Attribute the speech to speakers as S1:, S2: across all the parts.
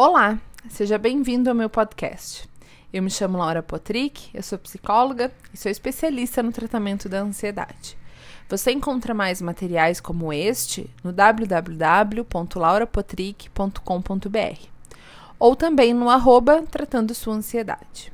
S1: Olá, seja bem-vindo ao meu podcast. Eu me chamo Laura Potrick, eu sou psicóloga e sou especialista no tratamento da ansiedade. Você encontra mais materiais como este no www.laurapotrick.com.br ou também no arroba Tratando Sua Ansiedade.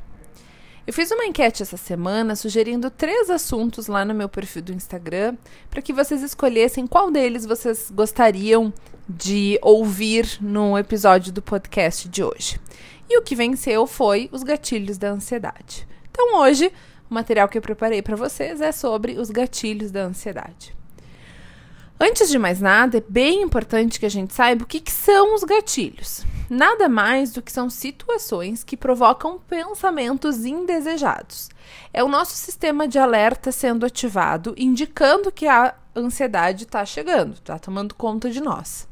S1: Eu fiz uma enquete essa semana sugerindo três assuntos lá no meu perfil do Instagram para que vocês escolhessem qual deles vocês gostariam de ouvir no episódio do podcast de hoje. E o que venceu foi os gatilhos da ansiedade. Então hoje, o material que eu preparei para vocês é sobre os gatilhos da ansiedade. Antes de mais nada, é bem importante que a gente saiba o que, que são os gatilhos. Nada mais do que são situações que provocam pensamentos indesejados. É o nosso sistema de alerta sendo ativado, indicando que a ansiedade está chegando, está tomando conta de nós.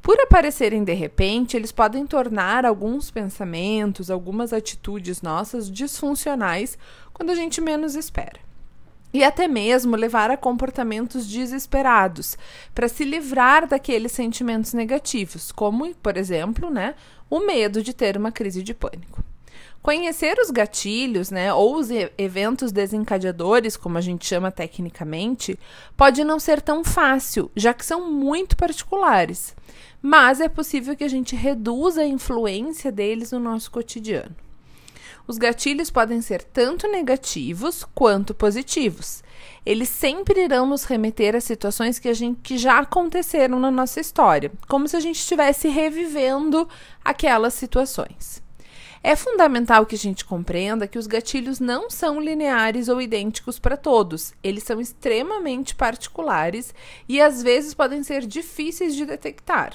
S1: Por aparecerem de repente, eles podem tornar alguns pensamentos, algumas atitudes nossas disfuncionais quando a gente menos espera. E até mesmo levar a comportamentos desesperados, para se livrar daqueles sentimentos negativos, como, por exemplo, né, o medo de ter uma crise de pânico. Conhecer os gatilhos, né, ou os eventos desencadeadores, como a gente chama tecnicamente, pode não ser tão fácil, já que são muito particulares. Mas é possível que a gente reduza a influência deles no nosso cotidiano. Os gatilhos podem ser tanto negativos quanto positivos. Eles sempre irão nos remeter a situações que, a gente, que já aconteceram na nossa história, como se a gente estivesse revivendo aquelas situações. É fundamental que a gente compreenda que os gatilhos não são lineares ou idênticos para todos. Eles são extremamente particulares e às vezes podem ser difíceis de detectar.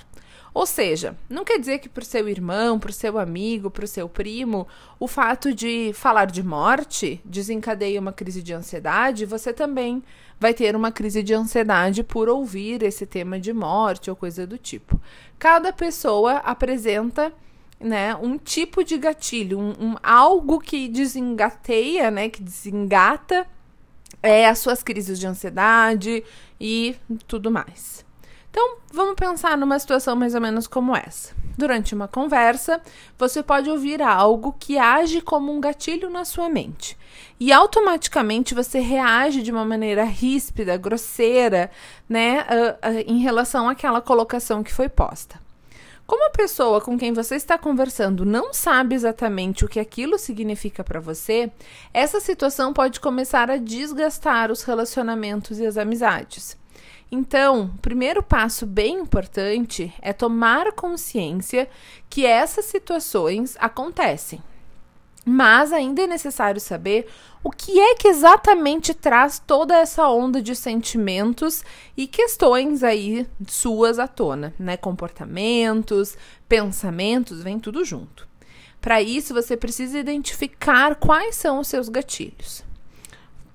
S1: Ou seja, não quer dizer que para o seu irmão, para o seu amigo, para o seu primo, o fato de falar de morte desencadeia uma crise de ansiedade, você também vai ter uma crise de ansiedade por ouvir esse tema de morte ou coisa do tipo. Cada pessoa apresenta né, um tipo de gatilho, um, um algo que desengateia, né, que desengata é, as suas crises de ansiedade e tudo mais. Então, vamos pensar numa situação mais ou menos como essa. Durante uma conversa, você pode ouvir algo que age como um gatilho na sua mente. E automaticamente você reage de uma maneira ríspida, grosseira, né, uh, uh, em relação àquela colocação que foi posta. Como a pessoa com quem você está conversando não sabe exatamente o que aquilo significa para você, essa situação pode começar a desgastar os relacionamentos e as amizades. Então, o primeiro passo bem importante é tomar consciência que essas situações acontecem. Mas ainda é necessário saber o que é que exatamente traz toda essa onda de sentimentos e questões aí suas à tona, né? Comportamentos, pensamentos, vem tudo junto. Para isso, você precisa identificar quais são os seus gatilhos.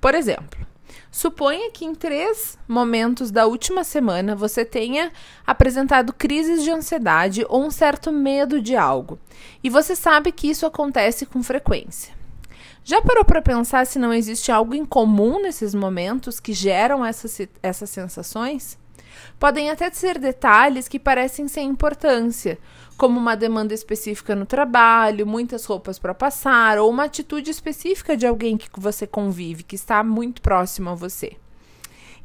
S1: Por exemplo, Suponha que em três momentos da última semana você tenha apresentado crises de ansiedade ou um certo medo de algo, e você sabe que isso acontece com frequência. Já parou para pensar se não existe algo em comum nesses momentos que geram essas, essas sensações? Podem até ser detalhes que parecem sem importância, como uma demanda específica no trabalho, muitas roupas para passar, ou uma atitude específica de alguém que você convive, que está muito próximo a você.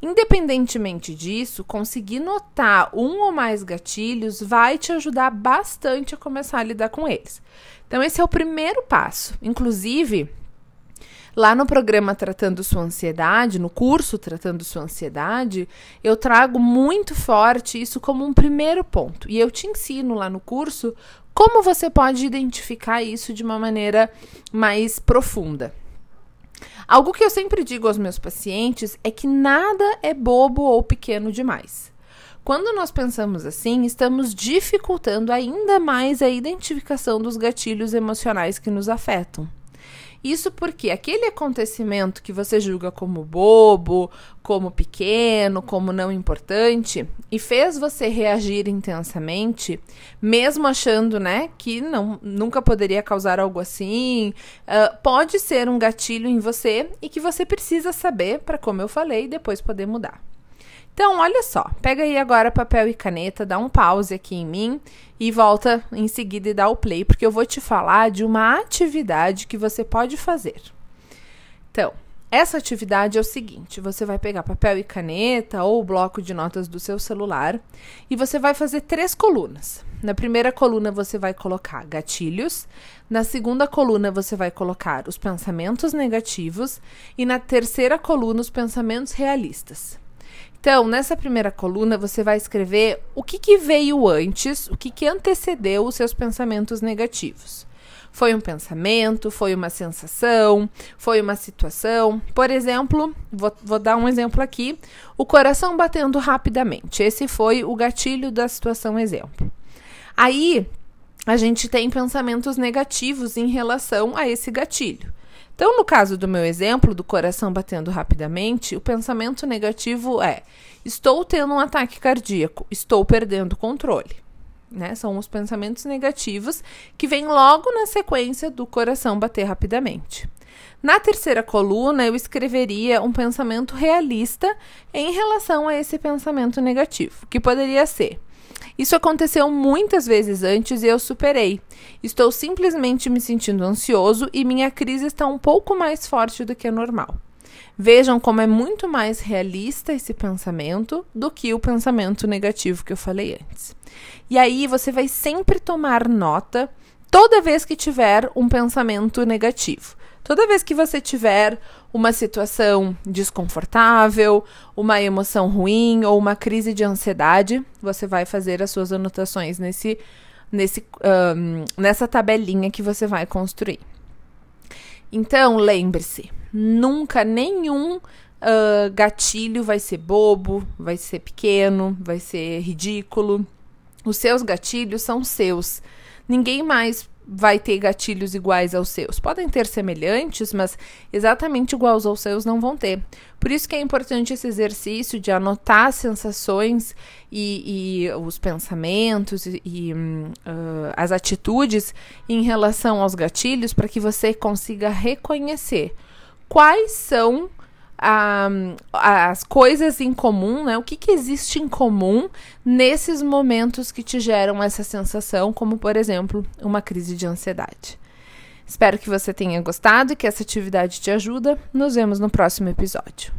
S1: Independentemente disso, conseguir notar um ou mais gatilhos vai te ajudar bastante a começar a lidar com eles. Então, esse é o primeiro passo. Inclusive, Lá no programa Tratando Sua Ansiedade, no curso Tratando Sua Ansiedade, eu trago muito forte isso como um primeiro ponto. E eu te ensino lá no curso como você pode identificar isso de uma maneira mais profunda. Algo que eu sempre digo aos meus pacientes é que nada é bobo ou pequeno demais. Quando nós pensamos assim, estamos dificultando ainda mais a identificação dos gatilhos emocionais que nos afetam. Isso porque aquele acontecimento que você julga como bobo, como pequeno, como não importante, e fez você reagir intensamente, mesmo achando, né, que não, nunca poderia causar algo assim, uh, pode ser um gatilho em você e que você precisa saber para, como eu falei, depois poder mudar. Então, olha só, pega aí agora papel e caneta, dá um pause aqui em mim e volta em seguida e dá o play, porque eu vou te falar de uma atividade que você pode fazer. Então, essa atividade é o seguinte: você vai pegar papel e caneta ou o bloco de notas do seu celular e você vai fazer três colunas. Na primeira coluna você vai colocar gatilhos, na segunda coluna você vai colocar os pensamentos negativos e na terceira coluna os pensamentos realistas. Então, nessa primeira coluna, você vai escrever o que, que veio antes, o que, que antecedeu os seus pensamentos negativos. Foi um pensamento, foi uma sensação, foi uma situação. Por exemplo, vou, vou, dar um exemplo aqui: o coração batendo rapidamente. Esse foi o gatilho da situação exemplo. Aí, a gente tem pensamentos negativos em relação a esse gatilho. Então, no caso do meu exemplo, do coração batendo rapidamente, o pensamento negativo é: estou tendo um ataque cardíaco, estou perdendo o controle. Né? São os pensamentos negativos que vêm logo na sequência do coração bater rapidamente. Na terceira coluna, eu escreveria um pensamento realista em relação a esse pensamento negativo, que poderia ser: isso aconteceu muitas vezes antes e eu superei. Estou simplesmente me sentindo ansioso e minha crise está um pouco mais forte do que a normal. Vejam como é muito mais realista esse pensamento do que o pensamento negativo que eu falei antes. E aí você vai sempre tomar nota toda vez que tiver um pensamento negativo. Toda vez que você tiver uma situação desconfortável, uma emoção ruim ou uma crise de ansiedade, você vai fazer as suas anotações nesse, nesse, um, nessa tabelinha que você vai construir. Então, lembre-se: nunca nenhum uh, gatilho vai ser bobo, vai ser pequeno, vai ser ridículo. Os seus gatilhos são seus. Ninguém mais vai ter gatilhos iguais aos seus. Podem ter semelhantes, mas exatamente iguais aos seus não vão ter. Por isso que é importante esse exercício de anotar as sensações e, e os pensamentos e, e uh, as atitudes em relação aos gatilhos para que você consiga reconhecer quais são a, as coisas em comum, né? O que, que existe em comum nesses momentos que te geram essa sensação, como por exemplo, uma crise de ansiedade. Espero que você tenha gostado e que essa atividade te ajuda. Nos vemos no próximo episódio.